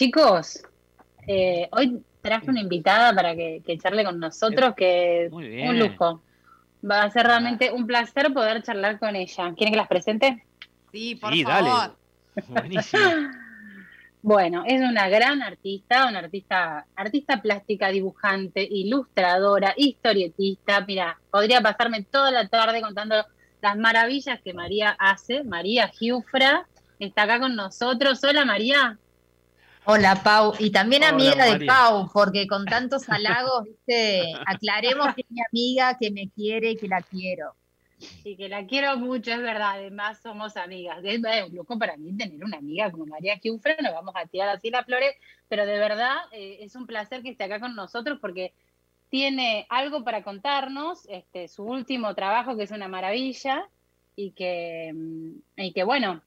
chicos, eh, hoy traje una invitada para que, charle con nosotros, que es un lujo. Va a ser realmente un placer poder charlar con ella. ¿Quieren que las presente? Sí, por favor. Buenísimo. Bueno, es una gran artista, una artista, artista plástica, dibujante, ilustradora, historietista. Mira, podría pasarme toda la tarde contando las maravillas que María hace. María Giufra está acá con nosotros. Hola María. Hola Pau, y también amiga de Pau, porque con tantos halagos, viste, aclaremos que es mi amiga, que me quiere y que la quiero. Y que la quiero mucho, es verdad, además somos amigas. Es un lujo para mí tener una amiga como María Kiufra, nos vamos a tirar así las flores, pero de verdad eh, es un placer que esté acá con nosotros porque tiene algo para contarnos, este, su último trabajo que es una maravilla. Y que, mm, y que bueno,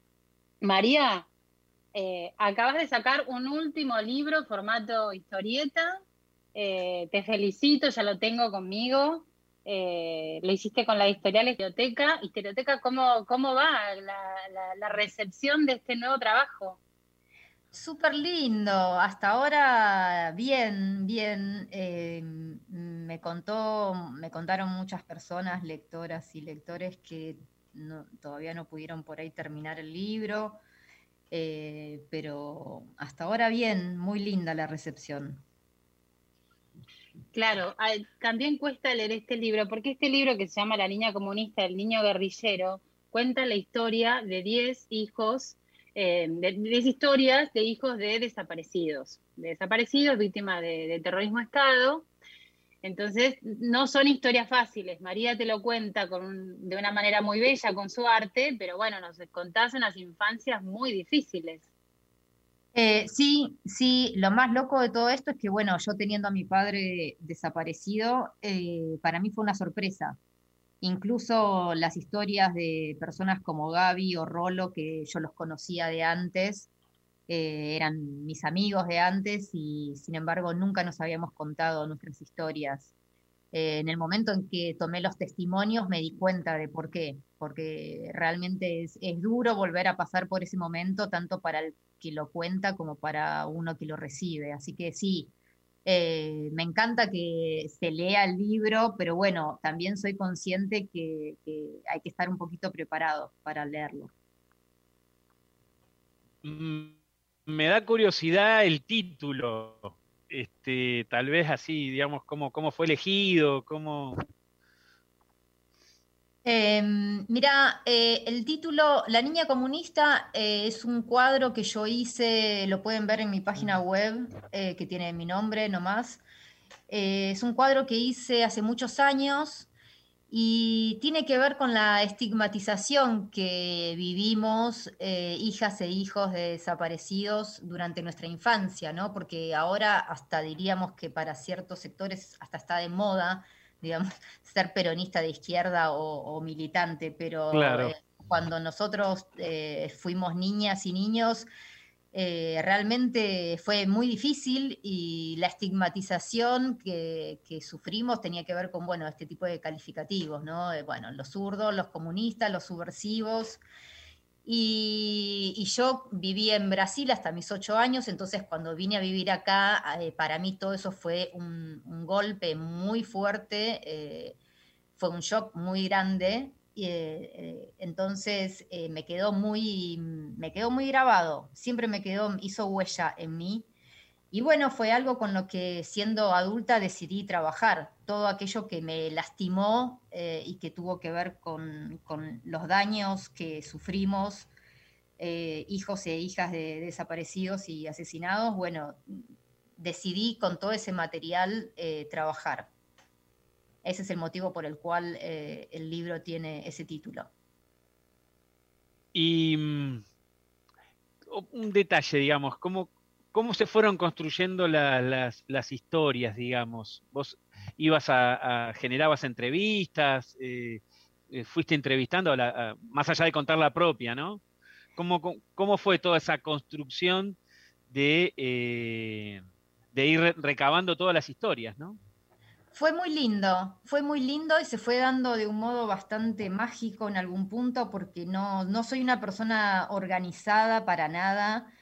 María, eh, acabas de sacar un último libro formato historieta, eh, te felicito, ya lo tengo conmigo, eh, lo hiciste con la editorial Historioteca. Historioteca, ¿cómo, cómo va la, recepción de este nuevo trabajo? Súper lindo, hasta ahora bien, bien. Me contó, me contaron muchas personas, lectoras y lectores, que todavía no pudieron por ahí terminar el libro, eh, pero hasta ahora bien, muy linda la recepción. Claro, también cuesta leer este libro, porque este libro que se llama La niña comunista, el niño guerrillero, cuenta la historia de 10 hijos, eh, de 10 historias de hijos de desaparecidos, de desaparecidos, víctimas de, terrorismo Estado. Entonces, no son historias fáciles. María te lo cuenta de una manera muy bella con su arte, pero bueno, nos contás unas infancias muy difíciles. Eh, sí, sí, lo más loco de todo esto es que, bueno, yo teniendo a mi padre desaparecido, eh, para mí fue una sorpresa. Incluso las historias de personas como Gaby o Rolo, que yo los conocía de antes, eh, eran mis amigos de antes y sin embargo nunca nos habíamos contado nuestras historias. en el momento en que tomé los testimonios me di cuenta de por qué, porque realmente es, duro volver a pasar por ese momento, tanto para el que lo cuenta como para uno que lo recibe. Así que sí, eh, me encanta que se lea el libro, pero bueno, también soy consciente que, hay que estar un poquito preparado para leerlo. Mm, me da curiosidad el título, este, tal vez así, digamos, cómo, cómo fue elegido, cómo, Em, mira, eh, el título La Niña Comunista eh, es un cuadro que yo hice, lo pueden ver en mi página web, eh, que tiene mi nombre nomás. es un cuadro que hice hace muchos años y tiene que ver con la estigmatización que vivimos hijas e hijos de desaparecidos durante nuestra infancia, ¿no? Porque ahora hasta diríamos que para ciertos sectores hasta está de moda digamos, ser peronista de izquierda o, militante, pero eh, cuando nosotros eh, fuimos niñas y niños, eh, realmente fue muy difícil y la estigmatización que, sufrimos tenía que ver con, bueno, este tipo de calificativos, ¿no? bueno, los zurdos, los comunistas, los subversivos, y, yo viví en Brasil hasta mis ocho años, entonces cuando vine a vivir acá, eh, para mí todo eso fue un, golpe muy fuerte, eh, fue un shock muy grande, eh, entonces me quedó muy, me quedó muy grabado, siempre me quedó, hizo huella en mí y bueno, fue algo con lo que siendo adulta decidí trabajar. Todo aquello que me lastimó eh, y que tuvo que ver con, los daños que sufrimos, eh, hijos e hijas de desaparecidos y asesinados, bueno, decidí con todo ese material eh, trabajar. Ese es el motivo por el cual el libro tiene ese título. Y mm, un detalle, digamos, ¿cómo, ¿Cómo se fueron construyendo las, historias, digamos? Vos ibas a, generabas entrevistas, eh, eh, fuiste entrevistando, más allá de contar la propia, ¿no? ¿Cómo, fue toda esa construcción de, eh, de ir recabando todas las historias, ¿no? Fue muy lindo, fue muy lindo y se fue dando de un modo bastante mágico en algún punto porque no, no soy una persona organizada para nada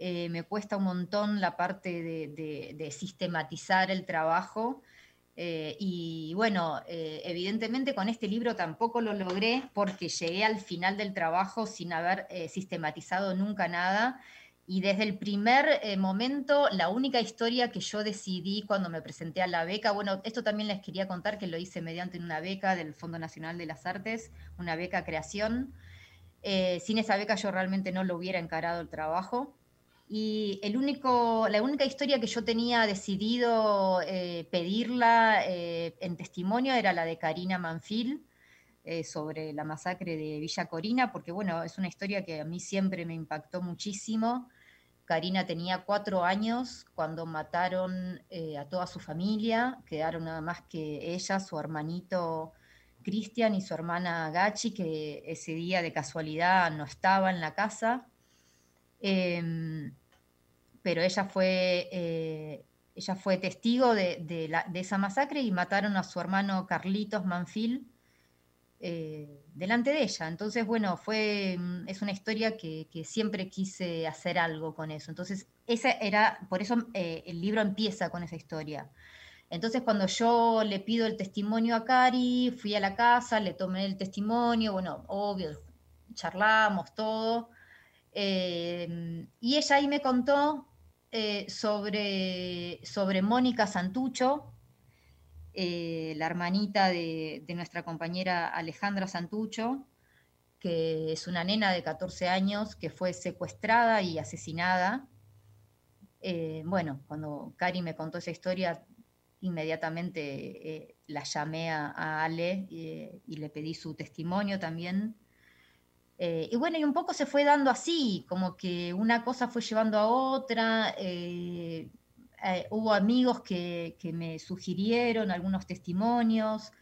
eh, me cuesta un montón la parte de, sistematizar el trabajo. Eh, y bueno, eh, evidentemente con este libro tampoco lo logré porque llegué al final del trabajo sin haber sistematizado nunca nada. Y desde el primer momento, la única historia que yo decidí cuando me presenté a la beca, bueno, esto también les quería contar que lo hice mediante una beca del Fondo Nacional de las Artes, una beca creación. sin esa beca yo realmente no lo hubiera encarado el trabajo. Y el único, la única historia que yo tenía decidido eh, pedirla eh, en testimonio era la de Karina Manfil eh, sobre la masacre de Villa Corina, porque bueno, es una historia que a mí siempre me impactó muchísimo. Karina tenía cuatro años cuando mataron a toda su familia, quedaron nada más que ella, su hermanito Cristian y su hermana Gachi, que ese día de casualidad no estaba en la casa. Em, pero ella fue, eh, ella fue testigo de, esa masacre y mataron a su hermano Carlitos Manfil eh, delante de ella. Entonces, bueno, fue, mm, es una historia que, siempre quise hacer algo con eso. Entonces, esa era, por eso eh, el libro empieza con esa historia. Entonces, cuando yo le pido el testimonio a Cari, fui a la casa, le tomé el testimonio, bueno, obvio, charlamos todo. y ella ahí me contó eh, sobre, sobre Mónica Santucho, eh, la hermanita de, nuestra compañera Alejandra Santucho, que es una nena de 14 años que fue secuestrada y asesinada. Eh, bueno, cuando Cari me contó esa historia, inmediatamente la llamé a, Ale y le pedí su testimonio también eh, y bueno, y un poco se fue dando así, como que una cosa fue llevando a otra. Eh, eh, hubo amigos que, me sugirieron algunos testimonios.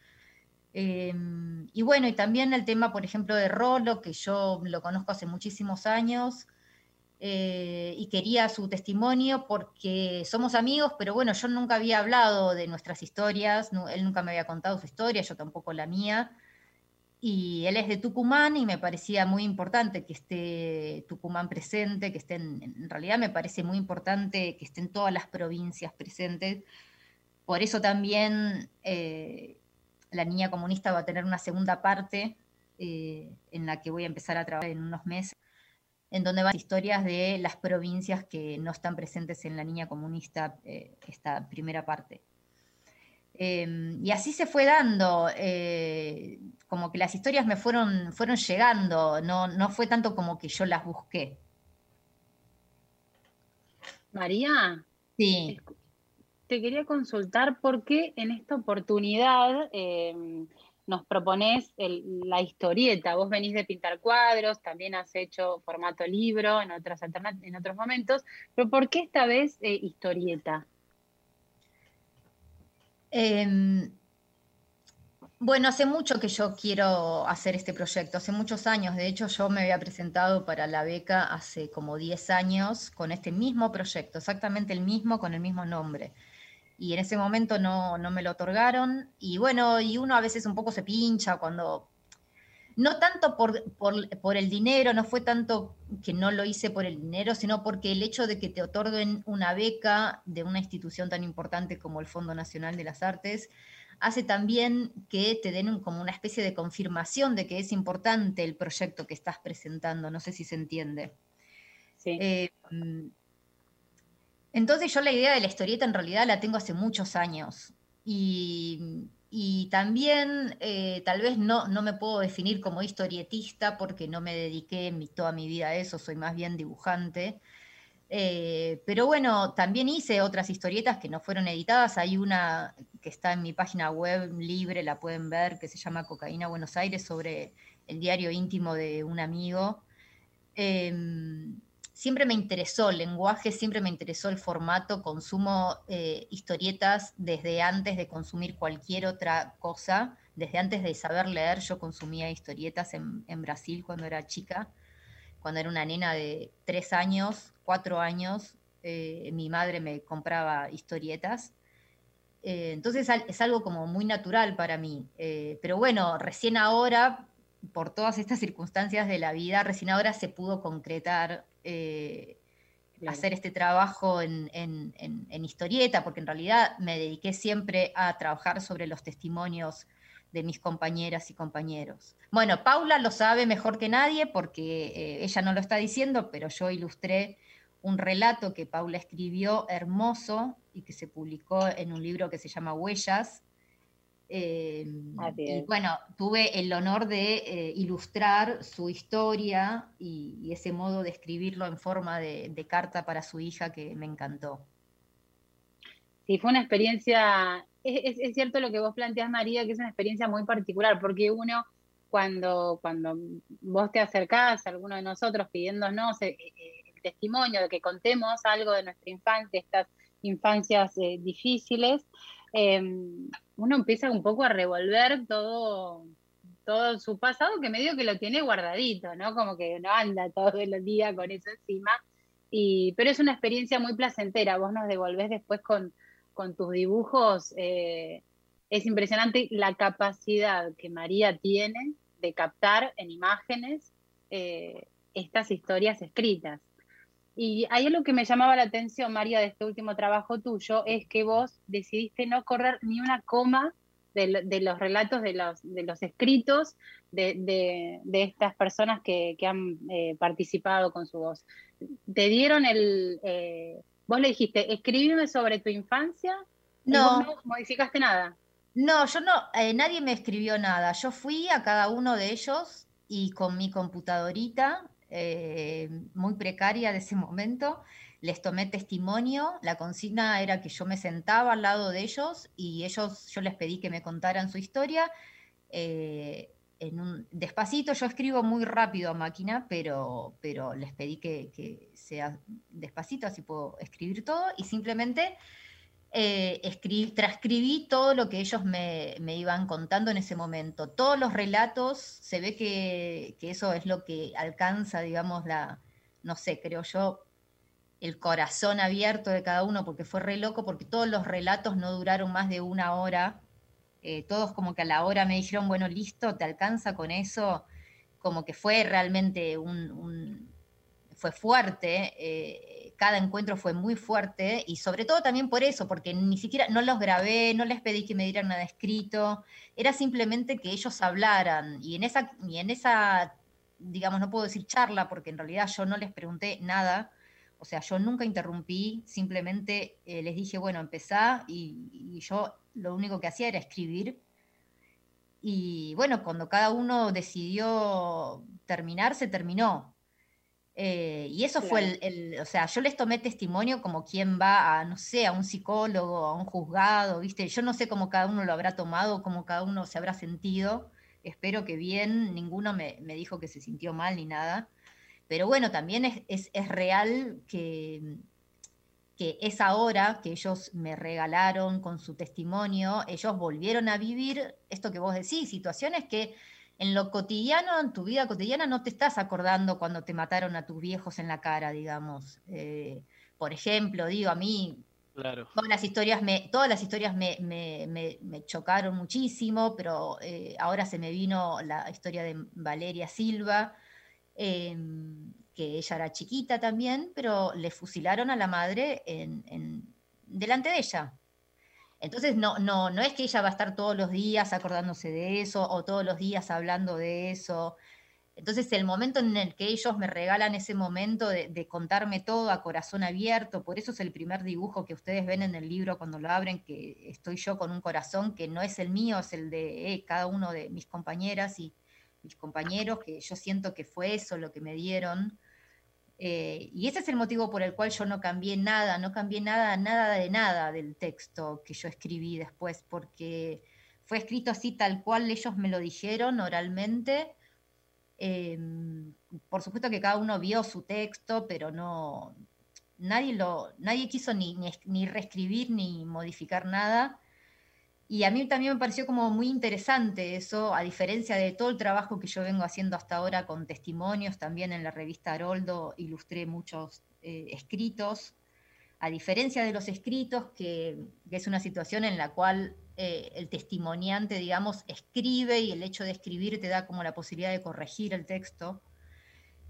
Em, y bueno, y también el tema, por ejemplo, de Rolo, que yo lo conozco hace muchísimos años. y quería su testimonio porque somos amigos, pero bueno, yo nunca había hablado de nuestras historias, él nunca me había contado su historia, yo tampoco la mía y él es de Tucumán y me parecía muy importante que esté Tucumán presente, que estén, en realidad me parece muy importante que estén todas las provincias presentes. Por eso también eh, la niña comunista va a tener una segunda parte eh, en la que voy a empezar a trabajar en unos meses, en donde van historias de las provincias que no están presentes en la niña comunista, eh, esta primera parte. Em, y así se fue dando, eh, como que las historias me fueron, fueron llegando, no, no fue tanto como que yo las busqué. María, sí. te quería consultar por qué en esta oportunidad em, nos propones la historieta. Vos venís de pintar cuadros, también has hecho formato libro en, otras en otros momentos, pero ¿por qué esta vez eh, historieta? Em, bueno, hace mucho que yo quiero hacer este proyecto, hace muchos años. De hecho, yo me había presentado para la beca hace como 10 años con este mismo proyecto, exactamente el mismo, con el mismo nombre. Y en ese momento no, no me lo otorgaron. Y bueno, y uno a veces un poco se pincha cuando no tanto por, el dinero, no fue tanto que no lo hice por el dinero, sino porque el hecho de que te otorguen una beca de una institución tan importante como el Fondo Nacional de las Artes, hace también que te den como una especie de confirmación de que es importante el proyecto que estás presentando. No sé si se entiende. Sí. Eh, entonces yo la idea de la historieta en realidad la tengo hace muchos años. Y y también, eh, tal vez no, no me puedo definir como historietista porque no me dediqué toda mi vida a eso, soy más bien dibujante. Eh, pero bueno, también hice otras historietas que no fueron editadas. Hay una que está en mi página web libre, la pueden ver, que se llama Cocaína Buenos Aires, sobre el diario íntimo de un amigo. Em, siempre me interesó el lenguaje, siempre me interesó el formato, consumo eh, historietas desde antes de consumir cualquier otra cosa, desde antes de saber leer, yo consumía historietas en, Brasil cuando era chica, cuando era una nena de tres años, cuatro años, eh, mi madre me compraba historietas. Eh, entonces es algo como muy natural para mí. pero bueno, recién ahora, por todas estas circunstancias de la vida, recién ahora se pudo concretar eh, hacer este trabajo en, historieta, porque en realidad me dediqué siempre a trabajar sobre los testimonios de mis compañeras y compañeros. Bueno, Paula lo sabe mejor que nadie porque eh, ella no lo está diciendo, pero yo ilustré un relato que Paula escribió hermoso y que se publicó en un libro que se llama Huellas, Em, y bueno, tuve el honor de eh, ilustrar su historia y, ese modo de escribirlo en forma de, carta para su hija que me encantó. Sí, fue una experiencia, es, cierto lo que vos planteás, María, que es una experiencia muy particular, porque uno, cuando, cuando vos te acercás a alguno de nosotros pidiéndonos eh, eh, el testimonio de que contemos algo de nuestra infancia, estas infancias difíciles, Em, uno empieza un poco a revolver todo, todo su pasado que medio que lo tiene guardadito, ¿no? Como que no anda todo el día con eso encima. Y, pero es una experiencia muy placentera. Vos nos devolvés después con, con tus dibujos. Eh, es impresionante la capacidad que María tiene de captar en imágenes eh, estas historias escritas. Y hay algo que me llamaba la atención, María, de este último trabajo tuyo, es que vos decidiste no correr ni una coma de, los relatos, de los, de los escritos de, estas personas que, han eh, participado con su voz. Te dieron el... Eh, vos le dijiste, escríbeme sobre tu infancia. No. no modificaste nada. No, yo no, eh, nadie me escribió nada. Yo fui a cada uno de ellos y con mi computadorita eh, muy precaria de ese momento, les tomé testimonio, la consigna era que yo me sentaba al lado de ellos y ellos, yo les pedí que me contaran su historia. Eh, en un, despacito, yo escribo muy rápido a máquina, pero, pero les pedí que, que sea despacito, así puedo escribir todo, y simplemente eh, transcribí todo lo que ellos me, iban contando en ese momento. Todos los relatos, se ve que, eso es lo que alcanza, digamos, la, no sé, creo yo, el corazón abierto de cada uno, porque fue re loco, porque todos los relatos no duraron más de una hora. Eh, todos como que a la hora me dijeron, bueno, listo, te alcanza con eso. Como que fue realmente un, fue fuerte. Eh, cada encuentro fue muy fuerte y sobre todo también por eso, porque ni siquiera no los grabé, no les pedí que me dieran nada escrito, era simplemente que ellos hablaran y en esa, y en esa digamos, no puedo decir charla porque en realidad yo no les pregunté nada, o sea, yo nunca interrumpí, simplemente eh, les dije, bueno, empezá y, y yo lo único que hacía era escribir. Y bueno, cuando cada uno decidió terminar, se terminó eh, y eso fue el, o sea, yo les tomé testimonio como quien va a, no sé, a un psicólogo, a un juzgado, ¿viste? Yo no sé cómo cada uno lo habrá tomado, cómo cada uno se habrá sentido. Espero que bien, ninguno me, dijo que se sintió mal ni nada. Pero bueno, también es, real que, que esa hora que ellos me regalaron con su testimonio, ellos volvieron a vivir esto que vos decís, situaciones que en lo cotidiano, en tu vida cotidiana, no te estás acordando cuando te mataron a tus viejos en la cara, digamos. Eh, por ejemplo, digo, a mí claro. todas las historias me, todas las historias me, me, chocaron muchísimo, pero eh, ahora se me vino la historia de Valeria Silva, em, que ella era chiquita también, pero le fusilaron a la madre en, delante de ella. Entonces no, no, no es que ella va a estar todos los días acordándose de eso o todos los días hablando de eso. Entonces el momento en el que ellos me regalan ese momento de, contarme todo a corazón abierto, por eso es el primer dibujo que ustedes ven en el libro cuando lo abren, que estoy yo con un corazón que no es el mío, es el de eh, cada uno de mis compañeras y mis compañeros, que yo siento que fue eso lo que me dieron. Eh, y ese es el motivo por el cual yo no cambié nada, no cambié nada, nada de nada del texto que yo escribí después, porque fue escrito así tal cual ellos me lo dijeron oralmente. Em, por supuesto que cada uno vio su texto, pero no, nadie, lo, nadie quiso ni, ni, ni reescribir ni modificar nada. Y a mí también me pareció como muy interesante eso, a diferencia de todo el trabajo que yo vengo haciendo hasta ahora con testimonios, también en la revista Haroldo ilustré muchos eh, escritos, a diferencia de los escritos, que, es una situación en la cual eh, el testimoniante, digamos, escribe y el hecho de escribir te da como la posibilidad de corregir el texto.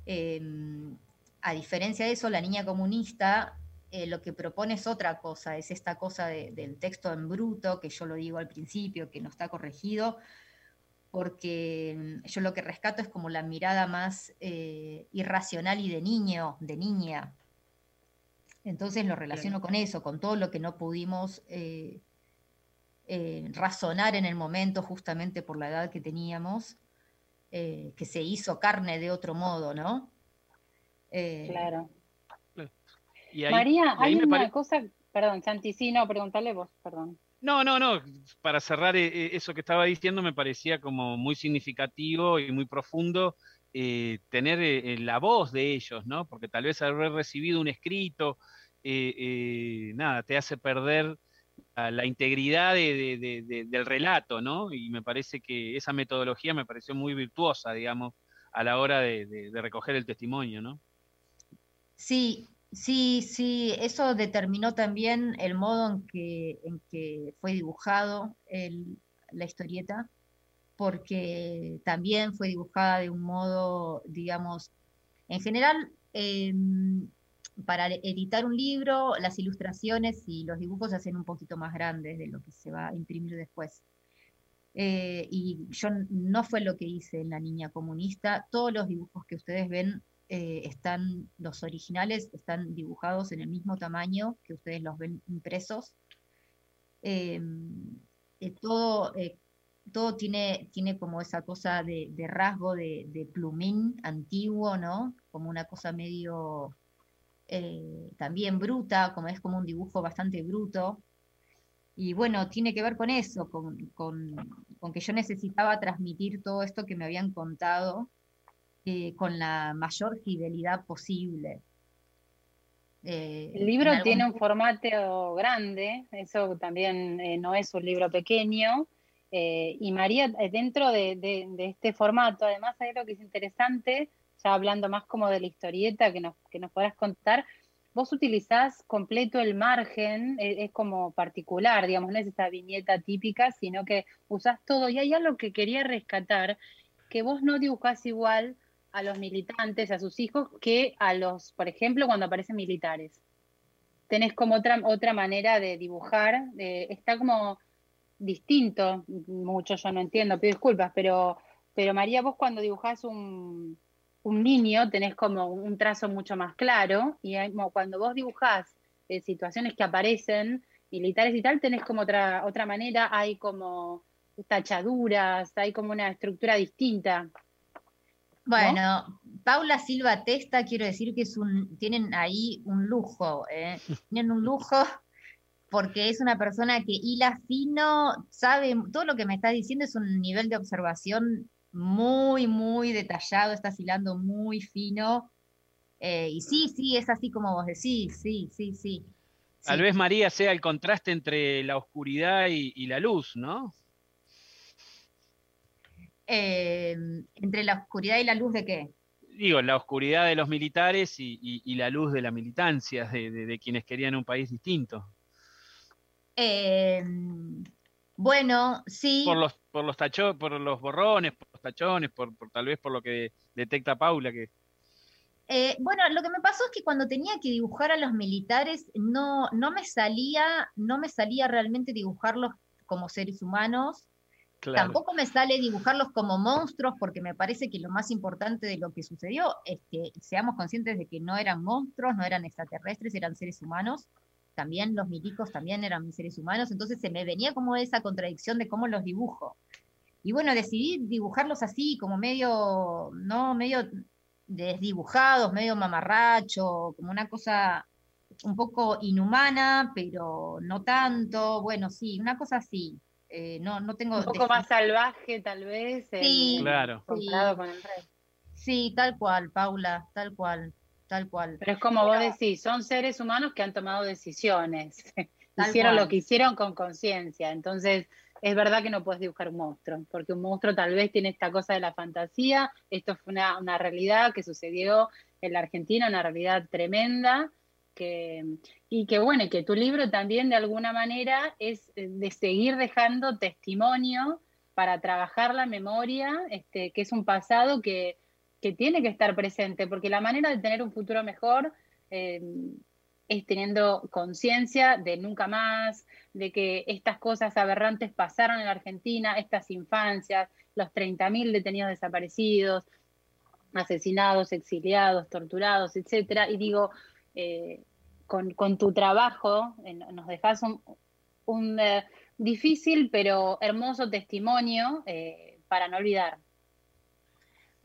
Em, a diferencia de eso, la niña comunista eh, lo que propone es otra cosa, es esta cosa del texto en bruto, que yo lo digo al principio, que no está corregido, porque mm, yo lo que rescato es como la mirada más eh, irracional y de niño, de niña. Entonces lo relaciono con eso, con todo lo que no pudimos eh, razonar en el momento justamente por la edad que teníamos, que se hizo carne de otro modo, ¿no? claro. María, hay una cosa, perdón, Santi, sí, no, preguntarle vos, perdón. No, no, no, para cerrar eh, eh, eso que estaba diciendo me parecía como muy significativo y muy profundo eh, tener la voz de ellos, ¿no? Porque tal vez haber recibido un escrito, nada, te hace perder la, integridad del relato, ¿no? Y me parece que esa metodología me pareció muy virtuosa, digamos, a la hora de recoger el testimonio, ¿no? Sí, Sí, sí, eso determinó también el modo en que, fue dibujado la historieta, porque también fue dibujada de un modo, digamos, en general, em, para editar un libro, las ilustraciones y los dibujos se hacen un poquito más grandes de lo que se va a imprimir después. Eh, y yo no fue lo que hice en La Niña Comunista. Todos los dibujos que ustedes ven eh, están, los originales están dibujados en el mismo tamaño que ustedes los ven impresos. Em, eh, todo, eh, todo tiene, tiene como esa cosa de, rasgo de, plumín antiguo, ¿no? Como una cosa medio también bruta, como es como un dibujo bastante bruto. Y bueno, tiene que ver con eso, con, con que yo necesitaba transmitir todo esto que me habían contado eh, con la mayor fidelidad posible. Eh, el libro tiene un formato grande, eso también eh, no es un libro pequeño. y María, dentro de, este formato, además hay algo que es interesante, ya hablando más como de la historieta que nos, que nos podrás contar, vos utilizás completo el margen, es, como particular, digamos, no es esa viñeta típica, sino que usás todo. Y hay algo que quería rescatar, que vos no dibujás igual a los militantes, a sus hijos, que a los, por ejemplo, cuando aparecen militares. Tenés como otra, otra manera de dibujar, está como distinto, mucho yo no entiendo, pido disculpas, pero, pero María, vos cuando dibujás un, un niño tenés como un trazo mucho más claro, y cuando vos dibujás eh, situaciones que aparecen, militares y tal, tenés como otra, otra manera, hay como tachaduras, hay como una estructura distinta. Bueno, Paula Silva Testa, quiero decir que es un, tienen ahí un lujo, ¿eh? tienen un lujo porque es una persona que hila fino, sabe, todo lo que me está diciendo es un nivel de observación muy, muy detallado, está hilando muy fino. Eh, y sí, sí, es así como vos decís, sí, sí, sí. Tal vez María sea el contraste entre la oscuridad y la luz, ¿no? Em, entre la oscuridad y la luz de qué? Digo, la oscuridad de los militares y, la luz de la militancia, de, quienes querían un país distinto. Em, bueno, sí. Por los, por los por los borrones, por los tachones, por, tal vez por lo que detecta Paula que. Eh, bueno, lo que me pasó es que cuando tenía que dibujar a los militares, no, no me salía, no me salía realmente dibujarlos como seres humanos, Tampoco me sale dibujarlos como monstruos porque me parece que lo más importante de lo que sucedió es que seamos conscientes de que no eran monstruos, no eran extraterrestres, eran seres humanos. También los milicos también eran seres humanos, entonces se me venía como esa contradicción de cómo los dibujo. Y bueno, decidí dibujarlos así, como medio, no, medio desdibujados, medio mamarracho, como una cosa un poco inhumana, pero no tanto. Bueno, sí, una cosa así. Eh, no, no tengo... Un poco más salvaje tal vez. Sí, claro. Sí. tal cual, Paula, tal cual, tal cual. Pero es como vos decís, son seres humanos que han tomado decisiones, hicieron lo que hicieron con conciencia, entonces es verdad que no puedes dibujar un monstruo, porque un monstruo tal vez tiene esta cosa de la fantasía, esto fue una, una realidad que sucedió en la Argentina, una realidad tremenda, y que bueno, y que tu libro también de alguna manera es eh, de seguir dejando testimonio para trabajar la memoria, este, que es un pasado que, que tiene que estar presente, porque la manera de tener un futuro mejor eh, es teniendo conciencia de nunca más, de que estas cosas aberrantes pasaron en Argentina, estas infancias, los 30.000 detenidos desaparecidos, asesinados, exiliados, torturados, etcétera. Y digo, eh, con, tu trabajo nos dejas un, difícil pero hermoso testimonio para no olvidar.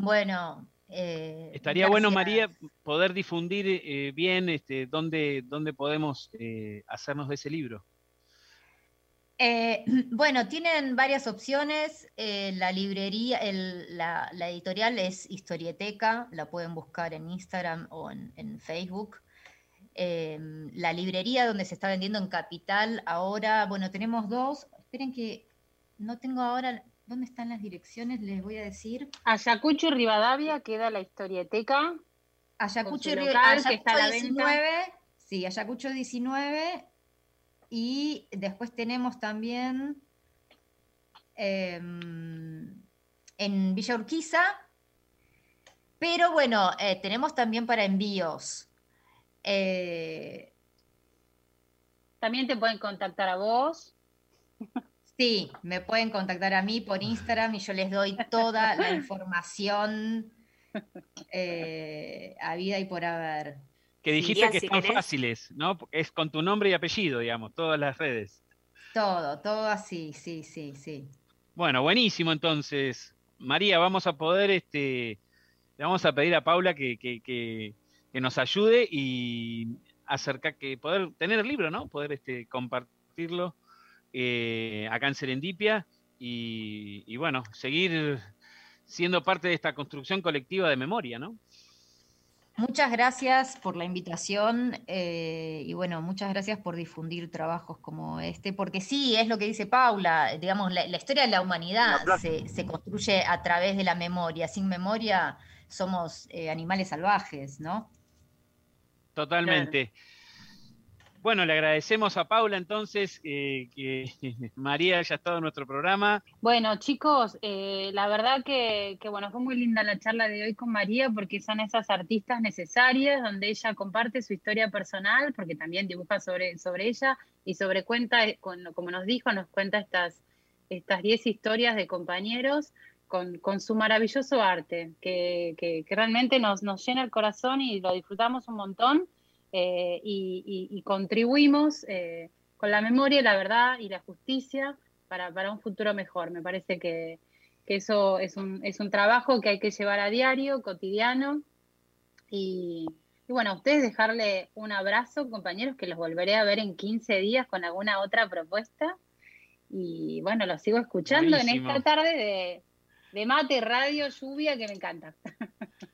Bueno. Eh, Estaría bueno, María, poder difundir eh, bien este, dónde, dónde podemos eh, hacernos de ese libro. bueno, tienen varias opciones. la librería, la, editorial es Historieteca, la pueden buscar en Instagram o en, Facebook. La librería donde se está vendiendo en Capital, ahora, bueno, tenemos dos. Esperen que no tengo ahora ¿Dónde están las direcciones? Les voy a decir. Ayacucho y Rivadavia queda la historieteca. Ayacucho y Rivadavia. 19. Sí, Ayacucho 19. Y después tenemos también em, en Villa Urquiza. Pero bueno, eh, tenemos también para envíos. Eh, también te pueden contactar a vos. Sí, me pueden contactar a mí por Instagram y yo les doy toda la información eh, a vida y por haber. Que dijiste que están fáciles, ¿no? Es con tu nombre y apellido, digamos, todas las redes. Todo, todo así, sí, sí, sí. Bueno, buenísimo entonces. María, vamos a poder, este, le vamos a pedir a Paula que, que, que, que nos ayude y acerca que poder tener el libro, ¿no? Poder este, compartirlo eh, acá en Serendipia y, bueno, seguir siendo parte de esta construcción colectiva de memoria, ¿no? Muchas gracias por la invitación eh, y bueno, muchas gracias por difundir trabajos como este, porque sí, es lo que dice Paula, digamos, la, historia de la humanidad se, construye a través de la memoria, sin memoria somos eh, animales salvajes, ¿no? Totalmente. Bueno, le agradecemos a Paula entonces eh, que María haya estado en nuestro programa. Bueno, chicos, eh, la verdad que, bueno, fue muy linda la charla de hoy con María porque son esas artistas necesarias donde ella comparte su historia personal, porque también dibuja sobre, sobre ella y sobre cuenta, eh, como nos dijo, nos cuenta estas estas 10 historias de compañeros con, con, su maravilloso arte, que, que, que realmente nos, nos llena el corazón y lo disfrutamos un montón. Eh, y, contribuimos eh, con la memoria, la verdad y la justicia para, un futuro mejor. Me parece que, eso es un, es un, trabajo que hay que llevar a diario, cotidiano. Y, bueno, a ustedes dejarle un abrazo, compañeros, que los volveré a ver en 15 días con alguna otra propuesta. Y bueno, los sigo escuchando en esta tarde de, de mate, radio, lluvia, que me encanta.